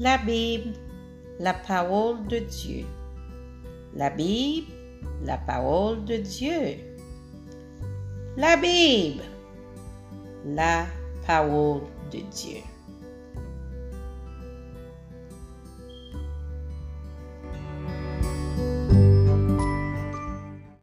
La Bible, la parole de Dieu. La Bible, la parole de Dieu. La Bible, la parole de Dieu.